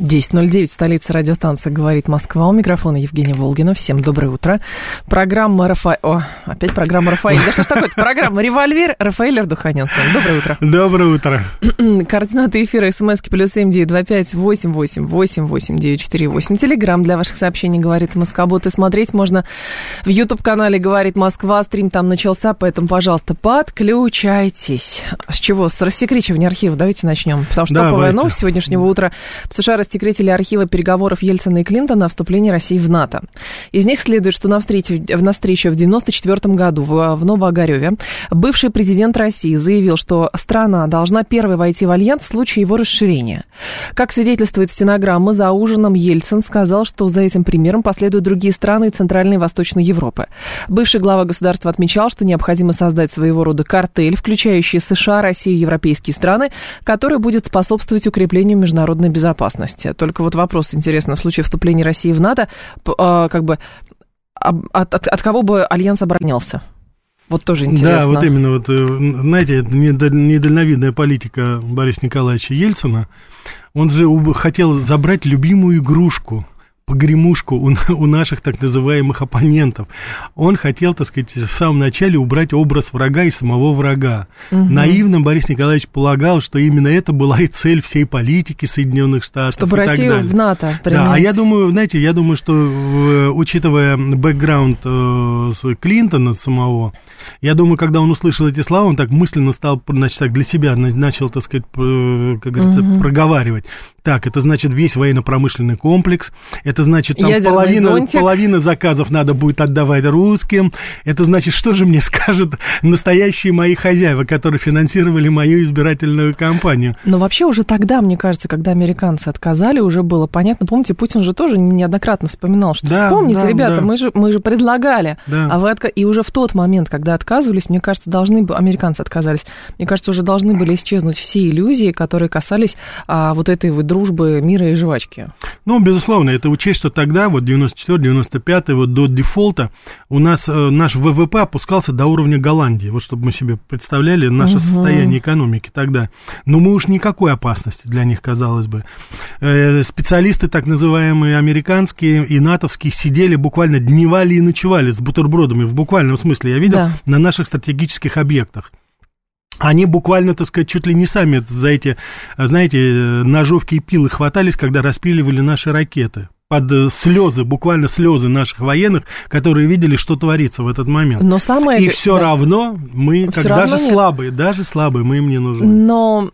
10.09, столица радиостанции «Говорит Москва». У микрофона Евгения Волгина. Всем доброе утро. Программа Рафаэль... О, опять программа Рафаэль. Да что ж такое Программа «Револьвер». Рафаэль Ардуханян. Доброе утро. Доброе утро. Координаты эфира смски плюс семь девять два пять восемь восемь восемь восемь девять четыре восемь. Телеграмм для ваших сообщений «Говорит Москобот». И смотреть можно в YouTube-канале «Говорит Москва». Стрим там начался, поэтому, пожалуйста, подключайтесь. С чего? С рассекречивания архива давайте начнем. Потому что топовая новость сегодняшнего утра. В США рассекретили архивы переговоров Ельцина и Клинтона о вступлении России в НАТО. Из них следует, что на встрече, на встрече в 1994 году в, в Новоогареве бывший президент России заявил, что страна должна первой войти в альянс в случае его расширения. Как свидетельствует стенограмма, за ужином Ельцин сказал, что за этим примером последуют другие страны Центральной и Восточной Европы. Бывший глава государства отмечал, что необходимо создать своего рода картель, включающий США, Россию и европейские страны, который будет способствовать укреплению международной безопасности безопасности. Только вот вопрос, интересно, в случае вступления России в НАТО, а, как бы от, от, от кого бы Альянс оборонялся? Вот тоже интересно. Да, вот именно, вот, э, знаете, это недальновидная политика Бориса Николаевича Ельцина. Он же хотел забрать любимую игрушку погремушку у, у наших так называемых оппонентов. Он хотел, так сказать, в самом начале убрать образ врага и самого врага. Угу. Наивно Борис Николаевич полагал, что именно это была и цель всей политики Соединенных Штатов. Чтобы Россию в НАТО принять. Да, а я думаю, знаете, я думаю, что э, учитывая бэкграунд э, Клинтона самого, я думаю, когда он услышал эти слова, он так мысленно стал, значит, так для себя начал, так сказать, как говорится, угу. проговаривать. Так, это значит весь военно-промышленный комплекс, это значит там половина, половина заказов надо будет отдавать русским, это значит, что же мне скажут настоящие мои хозяева, которые финансировали мою избирательную кампанию. Но вообще уже тогда, мне кажется, когда американцы отказали, уже было понятно, помните, Путин же тоже неоднократно вспоминал, что да, вспомните, да, ребята, да. Мы, же, мы же предлагали, да. а вы отка... и уже в тот момент, когда отказывались, мне кажется, должны бы, американцы отказались, мне кажется, уже должны были исчезнуть все иллюзии, которые касались а, вот этой вот дружбы, мира и жвачки. Ну, безусловно, это учесть, что тогда, вот 94-95, вот до дефолта, у нас э, наш ВВП опускался до уровня Голландии, вот чтобы мы себе представляли наше угу. состояние экономики тогда. Но мы уж никакой опасности для них, казалось бы. Э, специалисты, так называемые американские и натовские, сидели буквально дневали и ночевали с бутербродами, в буквальном смысле, я видел, да. на наших стратегических объектах они буквально, так сказать, чуть ли не сами за эти, знаете, ножовки и пилы хватались, когда распиливали наши ракеты под э, слезы, буквально слезы наших военных, которые видели, что творится в этот момент. Но самое... И все да. равно мы, как равно даже нет. слабые, даже слабые, мы им не нужны. Но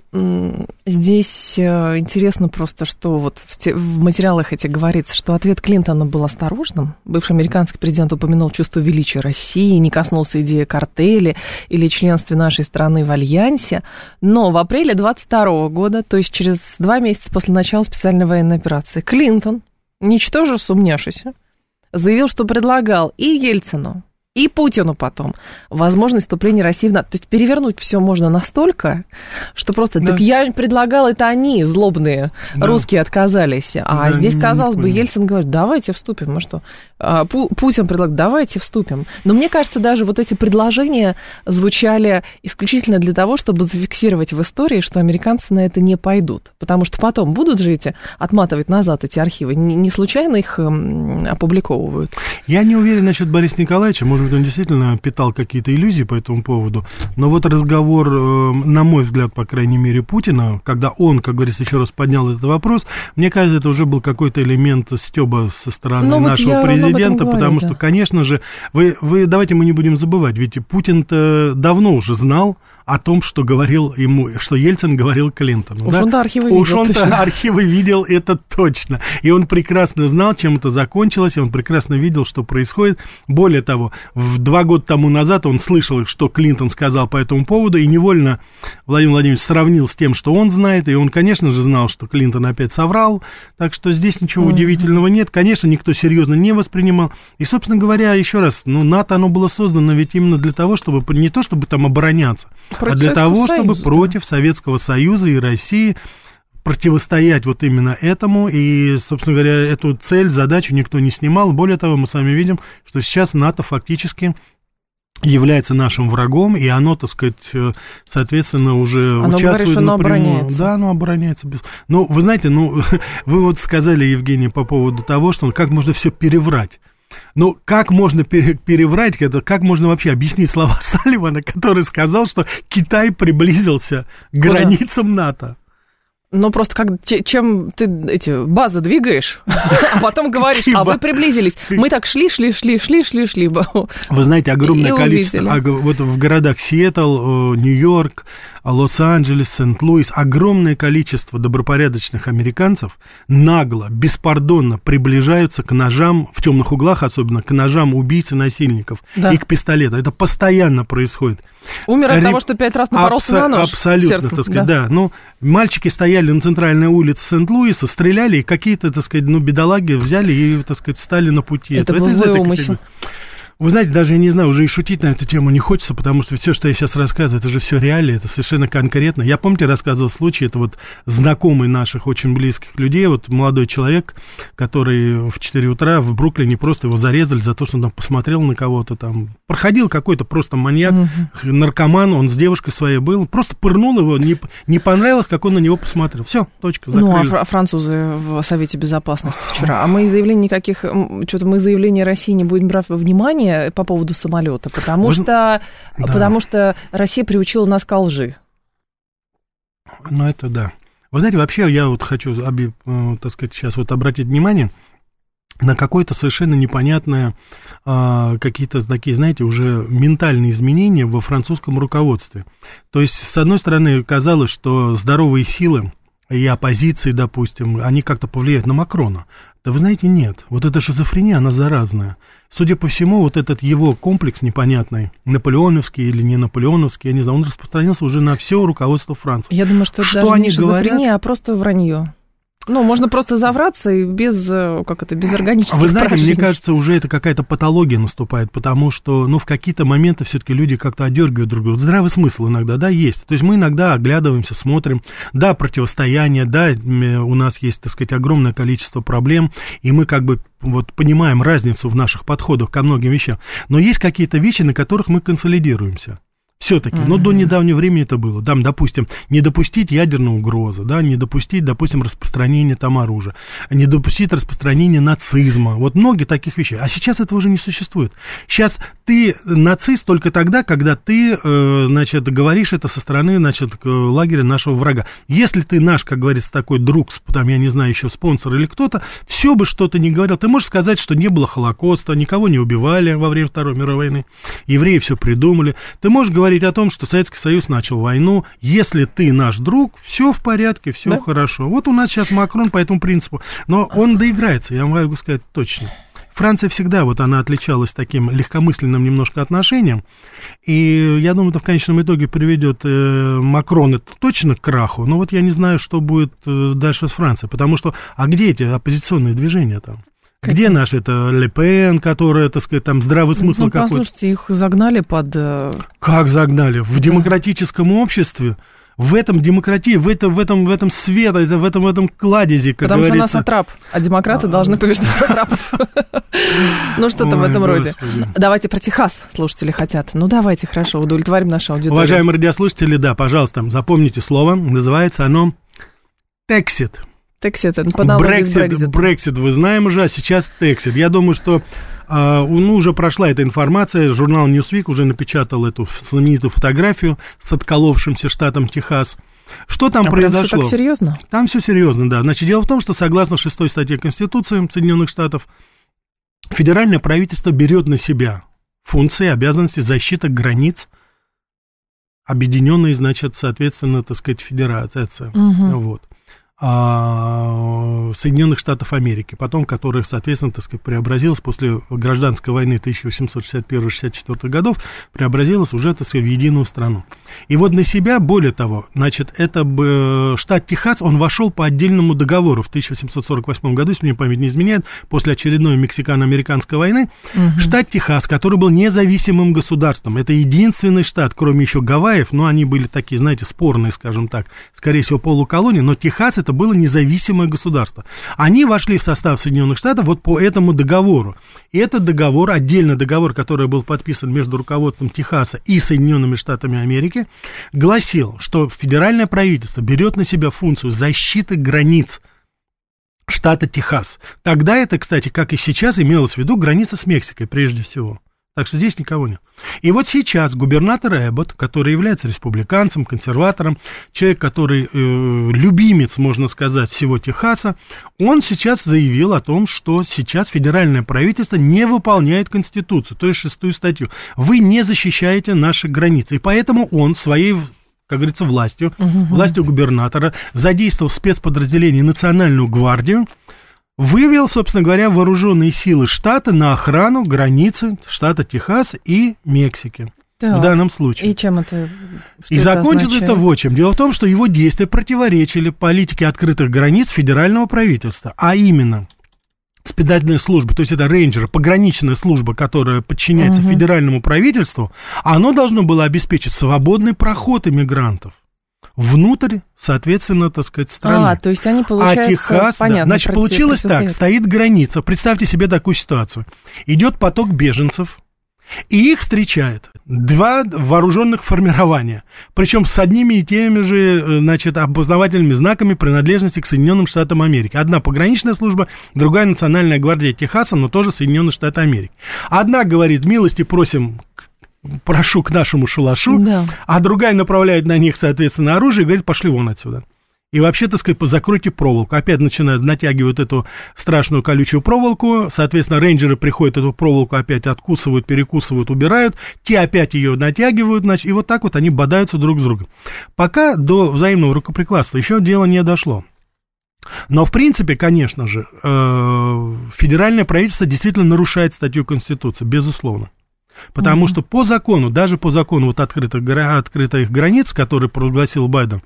здесь э, интересно просто, что вот в, те, в материалах этих говорится, что ответ Клинтона был осторожным. Бывший американский президент упомянул чувство величия России, не коснулся идеи картели или членства нашей страны в Альянсе. Но в апреле 22 года, то есть через два месяца после начала специальной военной операции, Клинтон ничтоже сумняшися, заявил, что предлагал и Ельцину, и Путину потом возможность вступления России в НАТО. То есть перевернуть все можно настолько, что просто... Да. Так я предлагал, это они, злобные да. русские, отказались. А да, здесь, казалось бы, Ельцин говорит, давайте вступим. Мы что? А, Путин предлагает, давайте вступим. Но мне кажется, даже вот эти предложения звучали исключительно для того, чтобы зафиксировать в истории, что американцы на это не пойдут. Потому что потом будут же эти отматывать назад эти архивы. Не случайно их опубликовывают. Я не уверен насчет Бориса Николаевича. Может быть, он действительно питал какие-то иллюзии по этому поводу. Но вот разговор, э, на мой взгляд, по крайней мере, Путина, когда он, как говорится, еще раз поднял этот вопрос, мне кажется, это уже был какой-то элемент стеба со стороны Но ну, нашего вот президента, говорю, потому да. что, конечно же, вы, вы, давайте мы не будем забывать, ведь Путин-то давно уже знал, о том, что говорил ему, что Ельцин говорил Клинтону. Уж да? он-то архивы Уж видел, он-то точно. архивы видел, это точно. И он прекрасно знал, чем это закончилось, и он прекрасно видел, что происходит. Более того, в два года тому назад он слышал, что Клинтон сказал по этому поводу, и невольно Владимир Владимирович сравнил с тем, что он знает, и он, конечно же, знал, что Клинтон опять соврал, так что здесь ничего удивительного нет. Конечно, никто серьезно не воспринимал. И, собственно говоря, еще раз, ну, НАТО, оно было создано ведь именно для того, чтобы, не то чтобы там обороняться, Против а для Советского того, чтобы Союза, да. против Советского Союза и России противостоять вот именно этому, и, собственно говоря, эту цель, задачу никто не снимал. Более того, мы с вами видим, что сейчас НАТО фактически является нашим врагом, и оно, так сказать, э, соответственно, уже Оно участвует говорит, что оно напрямую. обороняется. Да, оно обороняется. Без... Ну, вы знаете, ну, вы вот сказали, Евгений, по поводу того, что как можно все переврать. Ну, как можно пере- переврать это, как можно вообще объяснить слова Салливана, который сказал, что Китай приблизился к Куда? границам НАТО? Ну, просто как, че- чем ты эти базы двигаешь, а потом говоришь, а вы приблизились. Мы так шли, шли, шли, шли, шли, шли. Вы знаете, огромное количество, аг- вот в городах Сиэтл, э, Нью-Йорк, Лос-Анджелес, Сент-Луис, огромное количество добропорядочных американцев нагло, беспардонно приближаются к ножам, в темных углах особенно, к ножам убийц и насильников Да. и к пистолету. Это постоянно происходит. Умер от Ре- того, что пять раз напоролся Абсо- на нож. Абсолютно, сердцем, так сказать, да. Ну, мальчики стояли на центральной улице Сент-Луиса, стреляли, и какие-то, так сказать, ну, бедолаги взяли и, так сказать, встали на пути. Это был из злой умысел. Вы знаете, даже я не знаю, уже и шутить на эту тему не хочется, потому что все, что я сейчас рассказываю, это же все реалии, это совершенно конкретно. Я, помните, рассказывал случай, это вот знакомый наших очень близких людей, вот молодой человек, который в 4 утра в Бруклине просто его зарезали за то, что он там посмотрел на кого-то там. Проходил какой-то просто маньяк, наркоман, он с девушкой своей был, просто пырнул его, не, не понравилось, как он на него посмотрел. Все, точка, Ну, а закрыли. фра- французы в Совете Безопасности вчера. А мы заявлений никаких, что-то мы заявления России не будем брать во внимание по поводу самолета, потому Вы- что, Да. потому что Россия приучила нас к лжи. Ну, это да. Вы знаете, вообще я вот хочу, э, так сказать, сейчас вот обратить внимание на какое-то совершенно непонятное, а, какие-то такие, знаете, уже ментальные изменения во французском руководстве. То есть, с одной стороны, казалось, что здоровые силы и оппозиции, допустим, они как-то повлияют на Макрона. Да вы знаете, нет. Вот эта шизофрения, она заразная. Судя по всему, вот этот его комплекс непонятный, наполеоновский или не наполеоновский, я не знаю, он распространился уже на все руководство Франции. Я думаю, что это Что даже они не шизофрения, а просто вранье. Ну, можно просто завраться и без, э, как это, без органических А Вы знаете, мне поражений. кажется, уже это какая-то патология наступает, потому что, ну, в какие-то моменты все-таки люди как-то одергивают друг друга. Здравый смысл иногда, да, есть. То есть мы иногда оглядываемся, смотрим, да, противостояние, да, у нас есть, так сказать, огромное количество проблем, и мы как бы вот понимаем разницу в наших подходах ко многим вещам. Но есть какие-то вещи, на которых мы консолидируемся. Все-таки, но до недавнего времени это было. Там, допустим, не допустить ядерной угрозы, да, не допустить, допустим, распространения там оружия, не допустить распространения нацизма. Вот многие таких вещей. А сейчас этого уже не существует. Сейчас ты нацист только тогда, когда ты, э, значит, говоришь это со стороны, значит, лагеря нашего врага. Если ты наш, как говорится, такой друг, там, я не знаю, еще спонсор или кто-то, все бы что-то не говорил. Ты можешь сказать, что не было Холокоста, никого не убивали во время Второй мировой войны, евреи все придумали. Ты можешь говорить о том, что Советский Союз начал войну. Если ты наш друг, все в порядке, все Да. хорошо. Вот у нас сейчас Макрон по этому принципу. Но он доиграется, я могу сказать точно. Франция всегда, вот она отличалась таким легкомысленным немножко отношением, и я думаю, это в конечном итоге приведет э, Макрон это точно к краху, но вот я не знаю, что будет э, дальше с Францией, потому что, а где эти оппозиционные движения там? Где наш это Ле Пен, которая, так сказать, там здравый смысл Ну, какой-то? послушайте, их загнали под... э, Как загнали? В демократическом обществе, в этом демократии, в этом, в этом, в этом свете, в этом, в этом кладезе, как Потому что она говорится. сатрап, а демократы должны побеждать сатрапов. Ну, что-то в этом роде. Господи. Давайте про Техас слушатели хотят. Ну, давайте, хорошо, удовлетворим нашу аудиторию. Уважаемые радиослушатели, да, пожалуйста, запомните слово. Называется оно «тексит». Тексит, это по Брексит. Брексит, вы знаем уже, а сейчас Тексит. Я думаю, что а, ну, уже прошла эта информация, журнал Newsweek уже напечатал эту знаменитую фотографию с отколовшимся штатом Техас. Что там А прям всё произошло? так серьезно? Там все серьезно, да. Значит, дело в том, что согласно шестой статье Конституции Соединенных Штатов, федеральное правительство берет на себя функции, обязанности защиты границ объединенной, значит, соответственно, так сказать, федерация. Угу. Вот. А, Соединенных Штатов Америки, потом которых, соответственно, так сказать, преобразилась после гражданской войны 1861-64 годов, преобразилась уже, так сказать, в единую страну. И вот на себя, более того, значит, это бы штат Техас, он вошел по отдельному договору в 1848 году, если мне память не изменяет, после очередной мексикано-американской войны, угу. штат Техас, который был независимым государством, это единственный штат, кроме еще Гавайев, но они были такие, знаете, спорные, скажем так, скорее всего, полуколонии, но Техас это это было независимое государство. Они вошли в состав Соединенных Штатов вот по этому договору. И этот договор, отдельный договор, который был подписан между руководством Техаса и Соединенными Штатами Америки, гласил, что федеральное правительство берет на себя функцию защиты границ штата Техас. Тогда это, кстати, как и сейчас, имелось в виду граница с Мексикой прежде всего. Так что здесь никого нет. И вот сейчас губернатор Эббот, который является республиканцем, консерватором, человек, который э, любимец, можно сказать, всего Техаса, он сейчас заявил о том, что сейчас федеральное правительство не выполняет Конституцию, то есть шестую статью. Вы не защищаете наши границы. И поэтому он своей как говорится, властью, угу. властью губернатора, задействовал спецподразделение Национальную гвардию, вывел, собственно говоря, вооруженные силы штата на охрану границы штата Техас и Мексики. Так. В данном случае. И чем это? и это закончилось означает? это вот чем. Дело в том, что его действия противоречили политике открытых границ федерального правительства, а именно специальная служба, то есть это рейнджеры, пограничная служба, которая подчиняется угу. федеральному правительству, оно должно было обеспечить свободный проход иммигрантов внутрь, соответственно, так сказать, страны. А, то есть они, получается, а Техас, понятно, да, значит, получилось так, стоит граница, представьте себе такую ситуацию. Идет поток беженцев, и их встречает два вооруженных формирования, причем с одними и теми же, э, значит, опознавательными знаками принадлежности к Соединенным Штатам Америки. Одна пограничная служба, другая Национальная гвардия Техаса, но тоже Соединенные Штаты Америки. Одна говорит, милости просим прошу к нашему шалашу, да. а другая направляет на них, соответственно, оружие и говорит, пошли вон отсюда. И вообще, так сказать, закройте проволоку. Опять начинают, натягивают эту страшную колючую проволоку. Соответственно, рейнджеры приходят эту проволоку, опять откусывают, перекусывают, убирают. Те опять ее натягивают, значит, и вот так вот они бодаются друг с другом. Пока до взаимного рукоприкладства еще дело не дошло. Но, в принципе, конечно же, э, федеральное правительство действительно нарушает статью Конституции, безусловно. Потому mm-hmm. что по закону, даже по закону вот открытых, открытых границ, который прогласил Байден,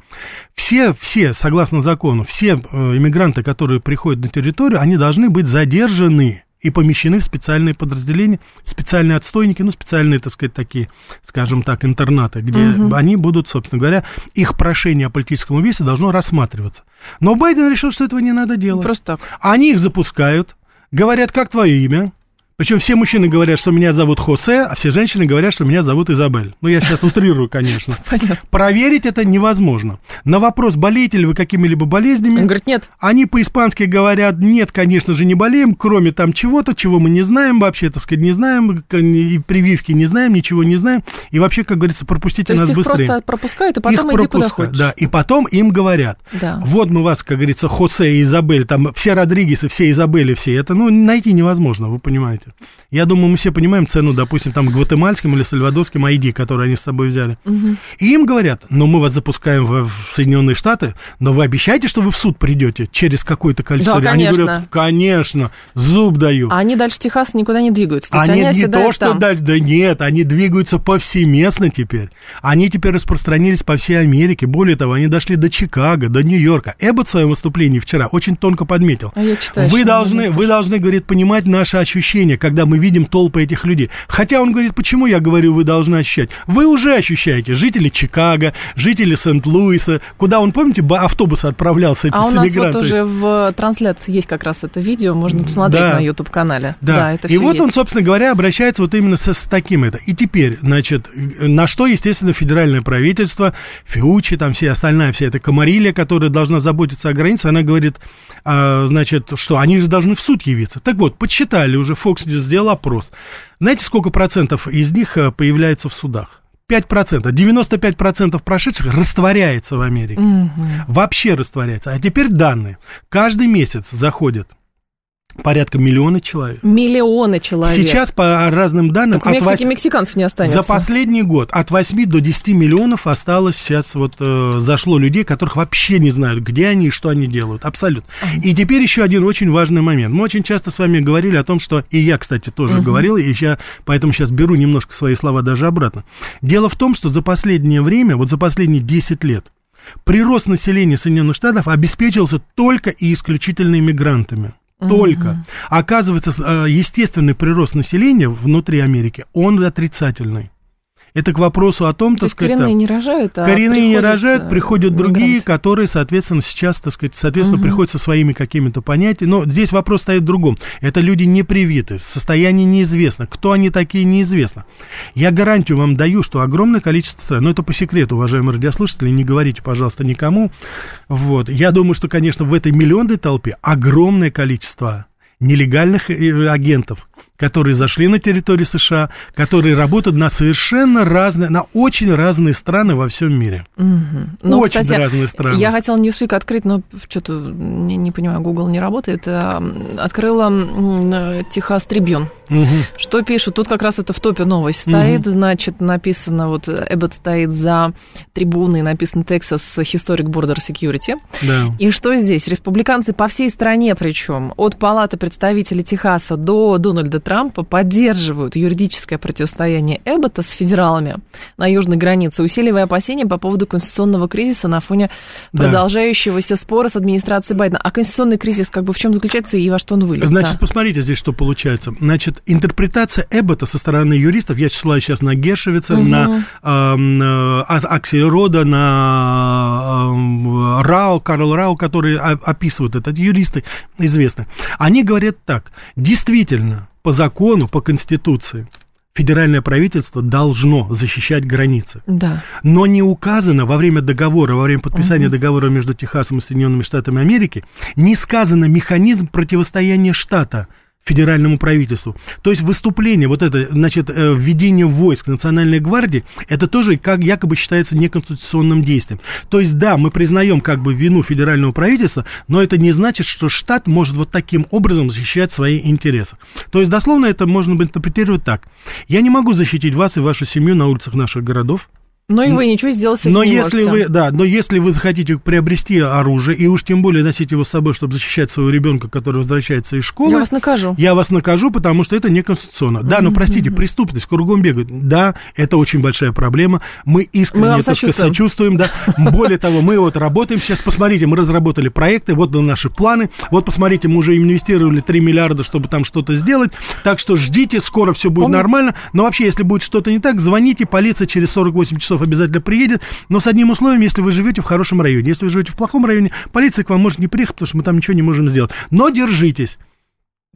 все, все, согласно закону, все э, иммигранты, которые приходят на территорию, они должны быть задержаны и помещены в специальные подразделения, специальные отстойники, ну, специальные, так сказать, такие, скажем так, интернаты, где угу. они будут, собственно говоря, их прошение о политическом весе должно рассматриваться. Но Байден решил, что этого не надо делать. Просто так. Они их запускают, говорят, как твое имя, причем все мужчины говорят, что меня зовут Хосе, а все женщины говорят, что меня зовут Изабель. Ну, я сейчас утрирую, конечно. Понятно. Проверить это невозможно. На вопрос, болеете ли вы какими-либо болезнями... Он говорит, нет. Они по-испански говорят, нет, конечно же, не болеем, кроме там чего-то, чего мы не знаем вообще, так сказать, не знаем, и прививки не знаем, ничего не знаем. И вообще, как говорится, пропустите То нас их быстрее. просто пропускают, и потом их иди куда хочешь. Да, и потом им говорят, да. вот мы вас, как говорится, Хосе и Изабель, там все Родригесы, все Изабели, все, это, ну, найти невозможно, вы понимаете знаете. Я думаю, мы все понимаем цену, допустим, там гватемальским или сальвадорским ID, которые они с собой взяли. Угу. И им говорят, ну, мы вас запускаем в, в Соединенные Штаты, но вы обещаете, что вы в суд придете через какое-то количество да, Они говорят, конечно, зуб даю. А они дальше Техаса никуда не двигаются. То они, они не то, что там. дальше, да нет, они двигаются повсеместно теперь. Они теперь распространились по всей Америке. Более того, они дошли до Чикаго, до Нью-Йорка. Эббот в своем выступлении вчера очень тонко подметил. А я читаю, вы должны, вы должны, говорит, понимать наши ощущения ощущение, когда мы видим толпы этих людей. Хотя он говорит, почему я говорю, вы должны ощущать? Вы уже ощущаете, жители Чикаго, жители Сент-Луиса, куда он, помните, автобус отправлялся А у нас вот уже в трансляции есть как раз это видео, можно посмотреть да. на YouTube-канале. Да, да это И вот есть. он, собственно говоря, обращается вот именно с, с таким это. И теперь, значит, на что, естественно, федеральное правительство, Фиучи, там все остальная, вся эта комарилия, которая должна заботиться о границе, она говорит, а, значит, что они же должны в суд явиться. Так вот, подсчитали уже, Fox сделал опрос. Знаете, сколько процентов из них э, появляется в судах? 5%, 95% прошедших растворяется в Америке. Угу. Вообще растворяется. А теперь данные. Каждый месяц заходит порядка миллиона человек. Миллионы человек. Сейчас, по разным данным... Так в Мексике 8... мексиканцев не останется. За последний год от 8 до 10 миллионов осталось сейчас вот э, зашло людей, которых вообще не знают, где они и что они делают. Абсолютно. И теперь еще один очень важный момент. Мы очень часто с вами говорили о том, что... И я, кстати, тоже uh-huh. говорил, и я поэтому сейчас беру немножко свои слова даже обратно. Дело в том, что за последнее время, вот за последние 10 лет, прирост населения Соединенных Штатов обеспечился только и исключительно иммигрантами. Только. Угу. Оказывается, э, естественный прирост населения внутри Америки, он отрицательный. Это к вопросу о том, То так сказать... коренные не рожают, а Коренные не рожают, приходят мигранты. другие, которые, соответственно, сейчас, так сказать, соответственно, угу. приходят со своими какими-то понятиями. Но здесь вопрос стоит в другом. Это люди не привиты, состояние неизвестно. Кто они такие, неизвестно. Я гарантию вам даю, что огромное количество стран, но это по секрету, уважаемые радиослушатели, не говорите, пожалуйста, никому. Вот. Я думаю, что, конечно, в этой миллионной толпе огромное количество нелегальных э, агентов, которые зашли на территорию США, которые работают на совершенно разные, на очень разные страны во всем мире. Угу. Ну, очень кстати, разные страны. Я хотела Newsweek открыть, но что-то не, не понимаю, Google не работает. А, открыла Техас Трибюн. Угу. Что пишут? Тут как раз это в топе новость стоит, угу. значит, написано, вот Эббот стоит за трибуной, написано Texas Historic Border Security. Да. И что здесь? Республиканцы по всей стране, причем от Палаты представителей Техаса до Дональда Трампа поддерживают юридическое противостояние Эббота с федералами на южной границе, усиливая опасения по поводу конституционного кризиса на фоне да. продолжающегося спора с администрацией Байдена. А конституционный кризис как бы в чем заключается и во что он выльется? Значит, посмотрите здесь, что получается. Значит, интерпретация Эббота со стороны юристов, я ссылаюсь сейчас на Гершевица, угу. на э, Аксельрода, на э, Рау, Карл Рау, которые описывают это юристы известны. Они говорят так, действительно, по закону, по Конституции, федеральное правительство должно защищать границы. Да. Но не указано во время договора, во время подписания угу. договора между Техасом и Соединенными Штатами Америки, не сказано механизм противостояния штата федеральному правительству. То есть выступление, вот это, значит, э, введение войск Национальной гвардии, это тоже как якобы считается неконституционным действием. То есть, да, мы признаем как бы вину федерального правительства, но это не значит, что штат может вот таким образом защищать свои интересы. То есть, дословно это можно интерпретировать так. Я не могу защитить вас и вашу семью на улицах наших городов, но и вы ничего сделать с этим но не если можете. вы, да, но если вы захотите приобрести оружие, и уж тем более носить его с собой, чтобы защищать своего ребенка, который возвращается из школы... Я вас накажу. Я вас накажу, потому что это неконституционно. Да, но простите, преступность, кругом бегают. Да, это очень большая проблема. Мы искренне мы так сказать, сочувствуем. Да. Более того, мы вот работаем сейчас, посмотрите, мы разработали проекты, вот наши планы, вот посмотрите, мы уже инвестировали 3 миллиарда, чтобы там что-то сделать, так что ждите, скоро все будет Помните? нормально. Но вообще, если будет что-то не так, звоните, полиция через 48 часов обязательно приедет, но с одним условием, если вы живете в хорошем районе. Если вы живете в плохом районе, полиция к вам может не приехать, потому что мы там ничего не можем сделать. Но держитесь.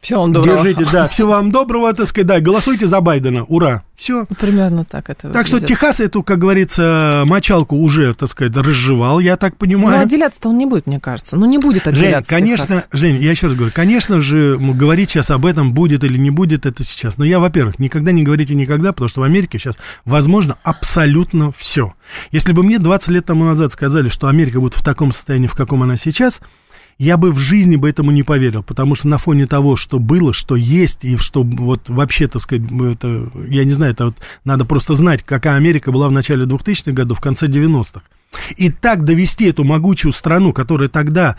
Всего вам доброго. Держитесь, да. Всего вам доброго, так сказать, да. Голосуйте за Байдена. Ура. Все. Примерно так это Так выглядит. что Техас эту, как говорится, мочалку уже, так сказать, разжевал, я так понимаю. Но отделяться-то он не будет, мне кажется. Ну, не будет отделяться Жень, конечно, Техас. Жень, я еще раз говорю, конечно же, говорить сейчас об этом, будет или не будет, это сейчас. Но я, во-первых, никогда не говорите никогда, потому что в Америке сейчас возможно абсолютно все. Если бы мне 20 лет тому назад сказали, что Америка будет в таком состоянии, в каком она сейчас, я бы в жизни бы этому не поверил, потому что на фоне того, что было, что есть, и что вот вообще, так сказать, это, я не знаю, это вот надо просто знать, какая Америка была в начале 2000-х годов, в конце 90-х. И так довести эту могучую страну, которая тогда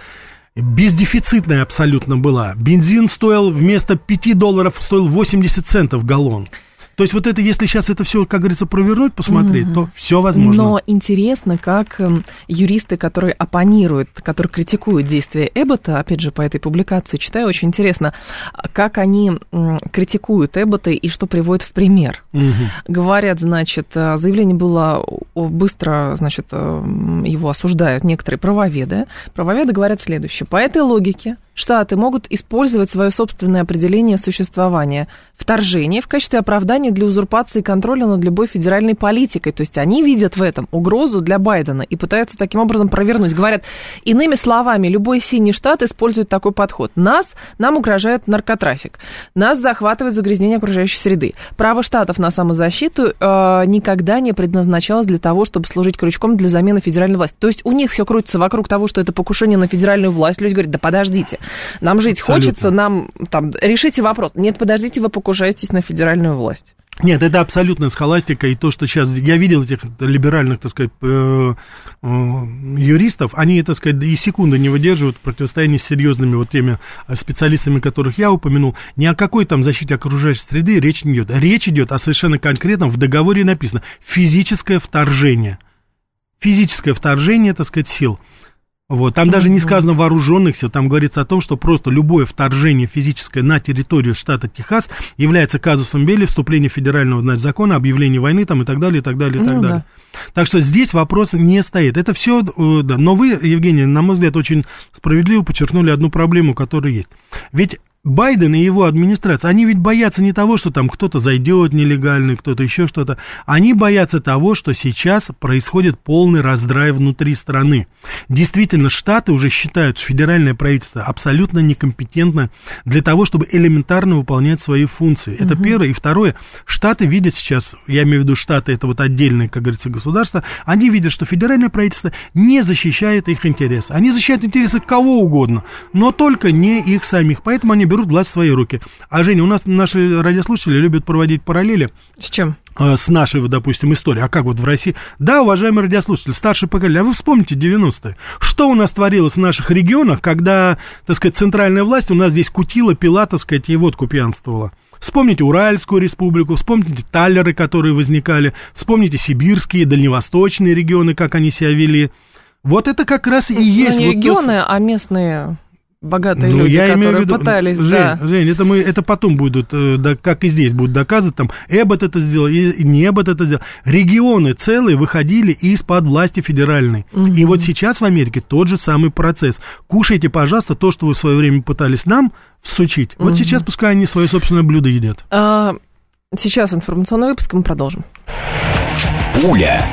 бездефицитная абсолютно была. Бензин стоил вместо 5 долларов, стоил 80 центов галлон. То есть вот это, если сейчас это все, как говорится, провернуть, посмотреть, угу. то все возможно. Но интересно, как эм, юристы, которые оппонируют, которые критикуют действия Эббота, опять же, по этой публикации читаю, очень интересно, как они критикуют Эббота и что приводят в пример. Угу. Говорят, значит, э, заявление было быстро, значит, э, его осуждают некоторые правоведы. Правоведы говорят следующее. По этой логике Штаты могут использовать свое собственное определение существования вторжения в качестве оправдания оснований для узурпации контроля над любой федеральной политикой. То есть они видят в этом угрозу для Байдена и пытаются таким образом провернуть. Говорят, иными словами, любой синий штат использует такой подход. Нас, нам угрожает наркотрафик. Нас захватывает загрязнение окружающей среды. Право штатов на самозащиту э, никогда не предназначалось для того, чтобы служить крючком для замены федеральной власти. То есть у них все крутится вокруг того, что это покушение на федеральную власть. Люди говорят, да подождите, нам жить Абсолютно. хочется, нам там решите вопрос. Нет, подождите, вы покушаетесь на федеральную власть. Нет, это абсолютная схоластика, и то, что сейчас... Я видел этих либеральных, так сказать, э, э, юристов, они, так сказать, и секунды не выдерживают в противостоянии с серьезными вот теми специалистами, которых я упомянул. Ни о какой там защите окружающей среды речь не идет. Речь идет о совершенно конкретном, в договоре написано, физическое вторжение. Физическое вторжение, так сказать, сил. Вот, там даже не сказано вооруженных сил, там говорится о том, что просто любое вторжение физическое на территорию штата Техас является казусом Белли, вступление федерального значит, закона, объявление войны там, и так далее, и так далее, и так ну, далее. Да. Так что здесь вопрос не стоит. Это все, э, да. Но вы, Евгений, на мой взгляд, очень справедливо подчеркнули одну проблему, которая есть. Ведь Байден и его администрация, они ведь боятся не того, что там кто-то зайдет нелегальный, кто-то еще что-то. Они боятся того, что сейчас происходит полный раздрай внутри страны. Действительно, штаты уже считают, что федеральное правительство абсолютно некомпетентно для того, чтобы элементарно выполнять свои функции. Это угу. первое. И второе, штаты видят сейчас, я имею в виду штаты, это вот отдельные, как говорится, государства, они видят, что федеральное правительство не защищает их интересы. Они защищают интересы кого угодно, но только не их самих. Поэтому они берут власть в свои руки. А, Женя, у нас наши радиослушатели любят проводить параллели. С чем? А, с нашей, допустим, историей. А как вот в России? Да, уважаемые радиослушатели, старшее поколение, а вы вспомните 90-е. Что у нас творилось в наших регионах, когда, так сказать, центральная власть у нас здесь кутила, пила, так сказать, и водку пьянствовала? Вспомните Уральскую республику, вспомните таллеры, которые возникали, вспомните сибирские, дальневосточные регионы, как они себя вели. Вот это как раз и ну, есть... Не вот регионы, то... а местные богатые ну, люди, я которые виду, пытались, Жень, да. Жень, это, мы, это потом будут, э, да, как и здесь, будут доказывать, там, Эббот это сделал, и не Эббот это сделал. Регионы целые выходили из-под власти федеральной. Угу. И вот сейчас в Америке тот же самый процесс. Кушайте, пожалуйста, то, что вы в свое время пытались нам всучить. Вот угу. сейчас пускай они свое собственное блюдо едят. А, сейчас информационный выпуск, мы продолжим. Пуля.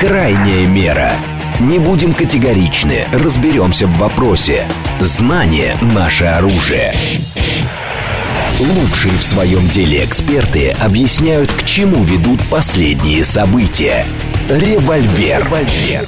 Крайняя мера. Не будем категоричны, разберемся в вопросе. Знание – наше оружие. Лучшие в своем деле эксперты объясняют, к чему ведут последние события. Револьвер. Револьвер.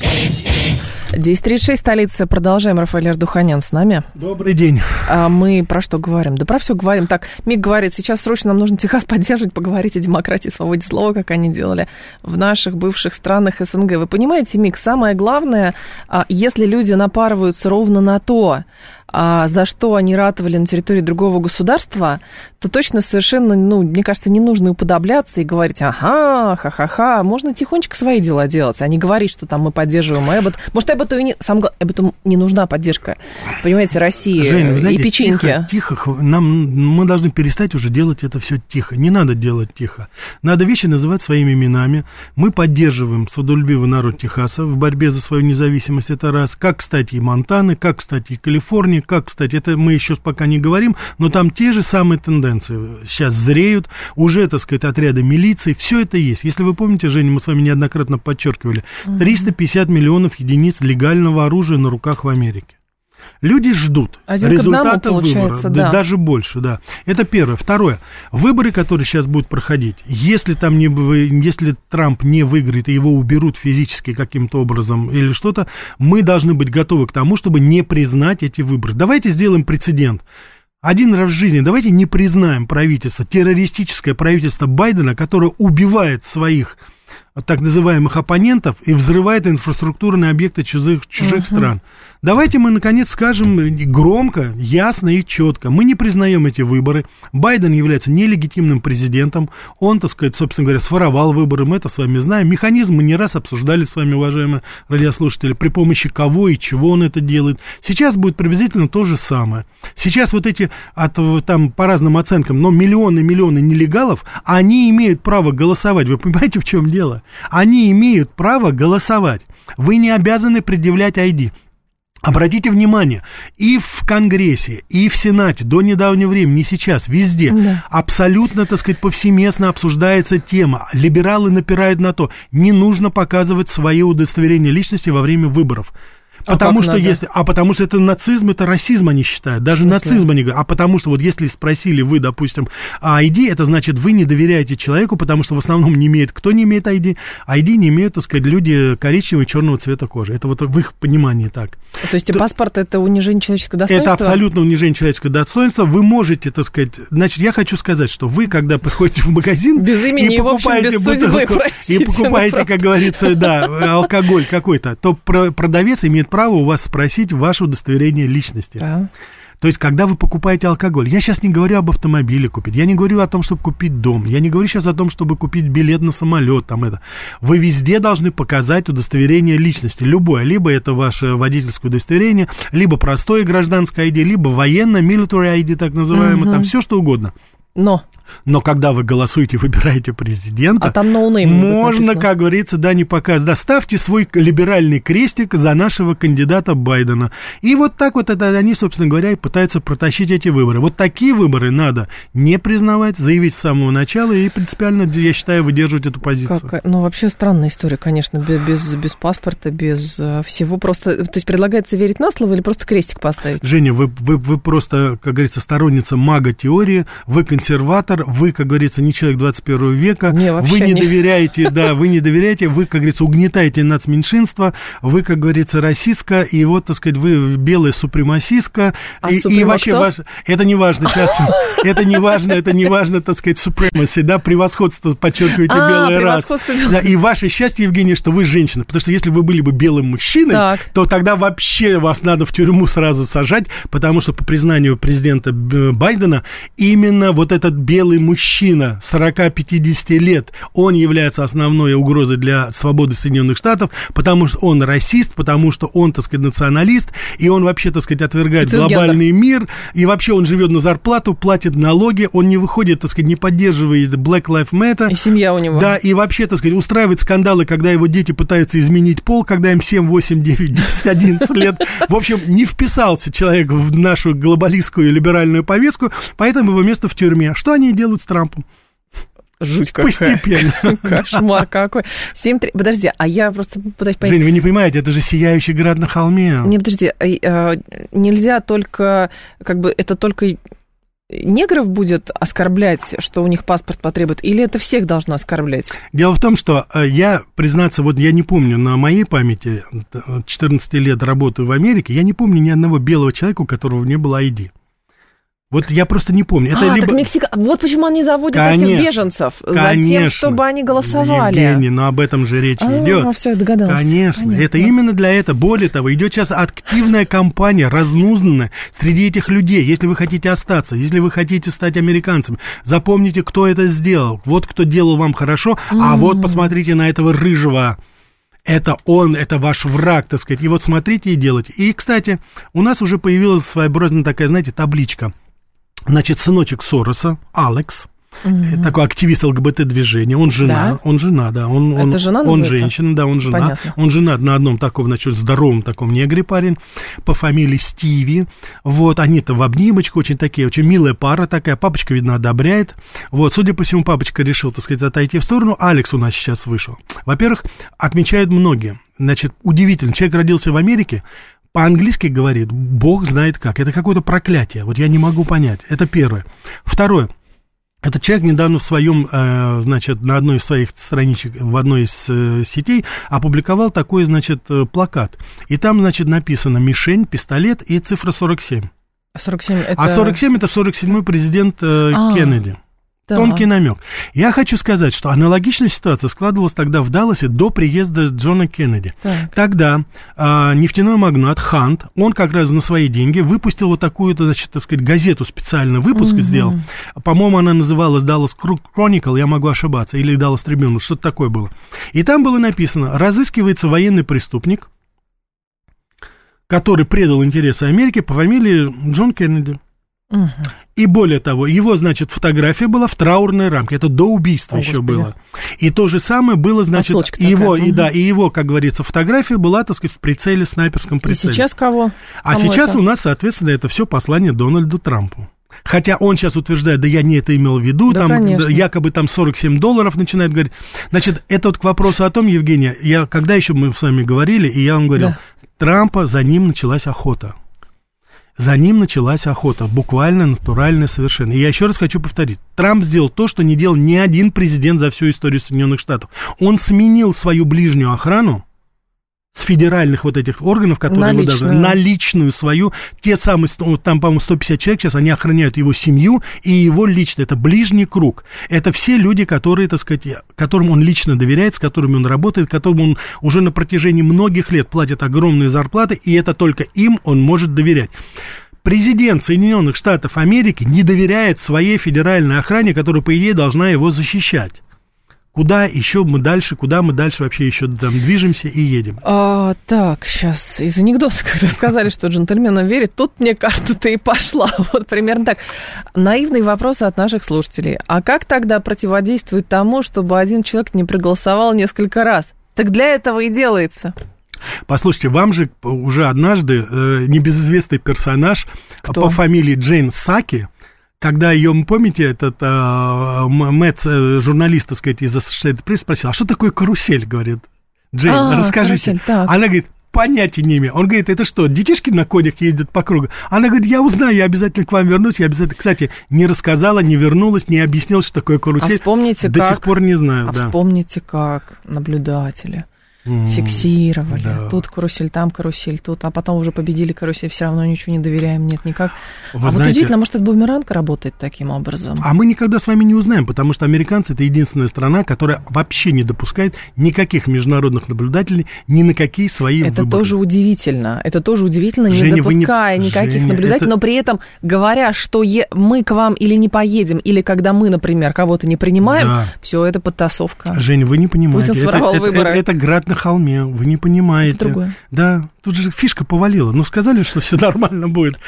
10.36, столица. Продолжаем. Рафаэль Ардуханян с нами. Добрый день. А мы про что говорим? Да про все говорим. Так, Мик говорит, сейчас срочно нам нужно Техас поддерживать, поговорить о демократии, свободе слова, как они делали в наших бывших странах СНГ. Вы понимаете, Мик, самое главное, а, если люди напарываются ровно на то, за что они ратовали на территории другого государства, то точно совершенно, ну, мне кажется, не нужно уподобляться и говорить, ага, ха-ха-ха, можно тихонечко свои дела делать, а не говорить, что там мы поддерживаем Эббот. Может, Эбботу и не, сам, Эбботу не нужна поддержка, понимаете, России Жень, знаете, и печеньки. Тихо, тихо, нам, мы должны перестать уже делать это все тихо, не надо делать тихо. Надо вещи называть своими именами. Мы поддерживаем свободолюбивый народ Техаса в борьбе за свою независимость, это раз. Как, кстати, и Монтаны, как, кстати, и Калифорния, уровне, как, кстати, это мы еще пока не говорим, но там те же самые тенденции сейчас зреют, уже, так сказать, отряды милиции, все это есть. Если вы помните, Женя, мы с вами неоднократно подчеркивали, 350 миллионов единиц легального оружия на руках в Америке. Люди ждут Один результата выбора, да. даже больше, да. Это первое. Второе. Выборы, которые сейчас будут проходить, если там не, если Трамп не выиграет и его уберут физически каким-то образом или что-то, мы должны быть готовы к тому, чтобы не признать эти выборы. Давайте сделаем прецедент. Один раз в жизни давайте не признаем правительство, террористическое правительство Байдена, которое убивает своих так называемых оппонентов и взрывает инфраструктурные объекты чужих, чужих uh-huh. стран. Давайте мы, наконец, скажем громко, ясно и четко. Мы не признаем эти выборы. Байден является нелегитимным президентом. Он, так сказать, собственно говоря, своровал выборы. Мы это с вами знаем. Механизм мы не раз обсуждали с вами, уважаемые радиослушатели, при помощи кого и чего он это делает. Сейчас будет приблизительно то же самое. Сейчас вот эти, от, там, по разным оценкам, но миллионы-миллионы нелегалов, они имеют право голосовать. Вы понимаете, в чем дело? Они имеют право голосовать. Вы не обязаны предъявлять ID. Обратите внимание, и в Конгрессе, и в Сенате до недавнего времени, не сейчас, везде, да. абсолютно, так сказать, повсеместно обсуждается тема. Либералы напирают на то, не нужно показывать свои удостоверения личности во время выборов. А потому что надо? если, а потому что это нацизм, это расизм они считают, даже нацизм они говорят. А потому что вот если спросили вы, допустим, ID, это значит вы не доверяете человеку, потому что в основном не имеет, кто не имеет ID, ID не имеют, так сказать, люди коричневого и черного цвета кожи. Это вот в их понимании так. То есть То, паспорт это унижение человеческого достоинства? Это абсолютно унижение человеческого достоинства. Вы можете, так сказать, значит, я хочу сказать, что вы, когда приходите в магазин без имени и, покупаете в общем, без бутылку, судьбы, простите, и покупаете, как говорится, да, алкоголь какой-то, то продавец имеет право у вас спросить ваше удостоверение личности. Да. То есть, когда вы покупаете алкоголь, я сейчас не говорю об автомобиле купить, я не говорю о том, чтобы купить дом, я не говорю сейчас о том, чтобы купить билет на самолет, там это. Вы везде должны показать удостоверение личности, любое, либо это ваше водительское удостоверение, либо простое гражданское ID, либо военное, military ID, так называемое, угу. там все что угодно. Но но когда вы голосуете, выбираете президента, а там можно, как говорится, да, не показывать. Доставьте свой либеральный крестик за нашего кандидата Байдена. И вот так вот это они, собственно говоря, и пытаются протащить эти выборы. Вот такие выборы надо не признавать, заявить с самого начала и принципиально, я считаю, выдерживать эту позицию. Как, ну, вообще странная история, конечно, без, без паспорта, без э, всего. Просто, то есть предлагается верить на слово или просто крестик поставить? Женя, вы, вы, вы просто, как говорится, сторонница мага-теории, вы консерватор, автор, вы, как говорится, не человек 21 века, не, вы не, не. доверяете, да, вы не доверяете, вы, как говорится, угнетаете нацменьшинство, вы, как говорится, расистка, и вот, так сказать, вы белая супремасистка, а и, и вообще ваш, это не важно сейчас, это не важно, это не важно, так сказать, supremacy, да, превосходство, подчеркиваете, а, белая раса. Да, и ваше счастье, Евгений, что вы женщина, потому что если вы были бы белым мужчиной, так. то тогда вообще вас надо в тюрьму сразу сажать, потому что по признанию президента Байдена именно вот этот белый белый мужчина 40-50 лет, он является основной угрозой для свободы Соединенных Штатов, потому что он расист, потому что он, так сказать, националист, и он вообще, так сказать, отвергает глобальный мир, и вообще он живет на зарплату, платит налоги, он не выходит, так сказать, не поддерживает Black Lives Matter. И семья у него. Да, и вообще, так сказать, устраивает скандалы, когда его дети пытаются изменить пол, когда им 7, 8, 9, 10, 11 лет. В общем, не вписался человек в нашу глобалистскую либеральную повестку, поэтому его место в тюрьме. Что они делают с Трампом. Жуть какая. Постепенно. Кошмар какой. 7, 3... Подожди, а я просто пытаюсь понять... Жень, вы не понимаете, это же сияющий град на холме. Не, подожди, а, а, нельзя только, как бы, это только негров будет оскорблять, что у них паспорт потребует, или это всех должно оскорблять? Дело в том, что э, я, признаться, вот я не помню, на моей памяти, 14 лет работаю в Америке, я не помню ни одного белого человека, у которого не было ID. Вот я просто не помню. Это а, либо... так Мексика... Вот почему они заводят конечно, этих беженцев. За тем, чтобы они голосовали. Евгений, но об этом же речь а, идет. все, догадался. Конечно. Понятно. Это именно для этого. Более того, идет сейчас активная кампания, разнузданная среди этих людей. Если вы хотите остаться, если вы хотите стать американцем, запомните, кто это сделал. Вот кто делал вам хорошо, mm. а вот посмотрите на этого рыжего это он, это ваш враг, так сказать. И вот смотрите и делайте. И, кстати, у нас уже появилась своеобразная такая, знаете, табличка – Значит, сыночек Сороса, Алекс, Угу. Такой активист ЛГБТ-движения. Он жена, да? он жена, да. Он, он, Это жена Он женщина, да, он жена. Понятно. Он женат на одном таком, значит, здоровом таком негре парень по фамилии Стиви. Вот, они-то в обнимочку, очень такие, очень милая пара такая. Папочка, видно, одобряет. Вот, судя по всему, папочка решил, так сказать, отойти в сторону. Алекс у нас сейчас вышел. Во-первых, отмечают многие. Значит, удивительно, человек родился в Америке, по-английски говорит, Бог знает как. Это какое-то проклятие. Вот я не могу понять. Это первое. Второе. Этот человек недавно в своем, э, значит, на одной из своих страничек, в одной из э, сетей опубликовал такой, значит, э, плакат. И там, значит, написано «Мишень», «Пистолет» и цифра 47. 47 это... А 47 это 47-й президент а, Кеннеди. Да. Тонкий намек. Я хочу сказать, что аналогичная ситуация складывалась тогда в Далласе до приезда Джона Кеннеди. Так. Тогда а, нефтяной магнат Хант, он как раз на свои деньги выпустил вот такую, значит, так сказать, газету специально выпуск угу. сделал. По-моему, она называлась Dallas Chronicle, я могу ошибаться, или Dallas Tribune, что-то такое было. И там было написано, разыскивается военный преступник, который предал интересы Америки по фамилии Джон Кеннеди. Угу. И более того, его, значит, фотография была в траурной рамке. Это до убийства О, еще Господи. было. И то же самое было, значит, Отсылочка и его, такая, и да, мгм. и его, как говорится, фотография была, так сказать, в прицеле, снайперском И прицеле. сейчас кого? а Кому сейчас это? у нас, соответственно, это все послание Дональду Трампу. Хотя он сейчас утверждает, да я не это имел в виду, Да, там конечно. да, якобы там 47 долларов начинает говорить. Значит, это вот к вопросу о том, Евгения, я когда еще мы с вами говорили, и я вам говорил, Да. Трампа за ним началась охота. За ним началась охота, буквально натуральная совершенно. И я еще раз хочу повторить. Трамп сделал то, что не делал ни один президент за всю историю Соединенных Штатов. Он сменил свою ближнюю охрану с федеральных вот этих органов, которые На его даже личную. на личную свою, те самые, там, по-моему, 150 человек сейчас, они охраняют его семью и его лично, это ближний круг. Это все люди, которые, так сказать, которым он лично доверяет, с которыми он работает, которым он уже на протяжении многих лет платит огромные зарплаты, и это только им он может доверять. Президент Соединенных Штатов Америки не доверяет своей федеральной охране, которая, по идее, должна его защищать. Куда еще мы дальше, куда мы дальше вообще еще там движемся и едем? А, так, сейчас из анекдота, когда сказали, что джентльменам верит, тут мне карта-то и пошла. Вот примерно так. Наивные вопросы от наших слушателей. А как тогда противодействовать тому, чтобы один человек не проголосовал несколько раз? Так для этого и делается. Послушайте, вам же уже однажды э, небезызвестный персонаж Кто? по фамилии Джейн Саки, когда ее, помните, этот э, Мэтт, э, журналист, так сказать, из Associated Press спросил, а что такое карусель, говорит Джейн, А, расскажите. карусель, так. Она говорит, понятия не имею. Он говорит, это что, детишки на конях ездят по кругу? Она говорит, я узнаю, я обязательно к вам вернусь. Я обязательно, кстати, не рассказала, не вернулась, не объяснила, что такое карусель. А вспомните, До как... сих пор не знаю, А да. вспомните, как наблюдатели Фиксировали. да. Тут карусель, там карусель, тут, а потом уже победили карусель, все равно ничего не доверяем, нет никак. Вы а вот знаете- удивительно, может, это бумеранг работает таким образом? А мы никогда с вами не узнаем, потому что американцы это единственная страна, которая вообще не допускает никаких международных наблюдателей ни на какие свои Это выборы. тоже удивительно. Это тоже удивительно, не Женя, не- допуская никаких Женя, наблюдателей, это- но при этом говоря, что е- мы к вам или не поедем, или когда мы, например, кого-то не принимаем, Да. все это подтасовка. Жень, вы не понимаете. Путин это, своровал это- выборы. это- это град на холме, вы не понимаете. Это другое. Да, тут же фишка повалила. Ну, сказали, что все нормально будет.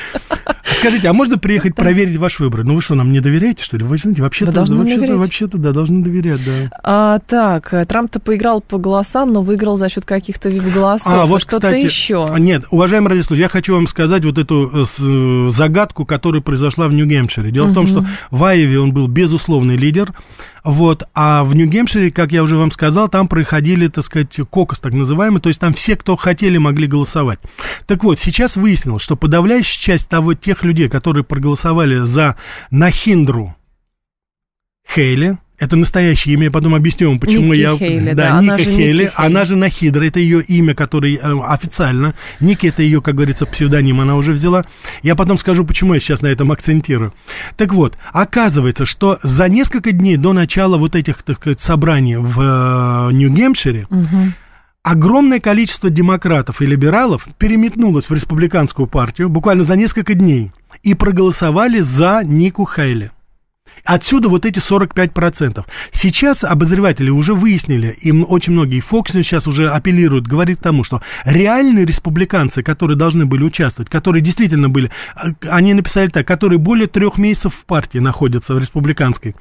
Скажите, а можно приехать проверить ваш выбор? Ну, вы что, нам не доверяете, что ли? Вы знаете, вообще-то, должны вообще-то, вообще-то, да, должны доверять, да. А, так, Трамп-то поиграл по голосам, но выиграл за счет каких-то вип-голосов. А, вот, что-то кстати, еще. Нет, уважаемый радиослушатель, я хочу вам сказать вот эту э, э, загадку, которая произошла в Нью-Гемпшире. Дело в том, что в Айове он был безусловный лидер, вот, а в Нью-Гемпшире, как я уже вам сказал, там проходили, так сказать, кокос так называемый, то есть там все, кто хотели, могли голосовать. Так вот, сейчас выяснилось, что подавляющая часть того, тех людей, которые проголосовали за Нахиндру Хейли, это настоящее имя, я потом объясню вам, почему Ники я... Хейли, да, да, она Ника же Ники Хейли, Хейли. она же Нахидра, это ее имя, которое э, официально. Ники это ее, как говорится, псевдоним, она уже взяла. Я потом скажу, почему я сейчас на этом акцентирую. Так вот, оказывается, что за несколько дней до начала вот этих, так сказать, собраний в э, Нью-Гемпшире Мгм. Огромное количество демократов и либералов переметнулось в республиканскую партию буквально за несколько дней и проголосовали за Нику Хейли. Отсюда вот эти 45%. Сейчас обозреватели уже выяснили, и очень многие, Fox News сейчас уже апеллируют, говорит к тому, что реальные республиканцы, которые должны были участвовать, которые действительно были, а, они написали так, которые более трех месяцев в партии находятся, в республиканской,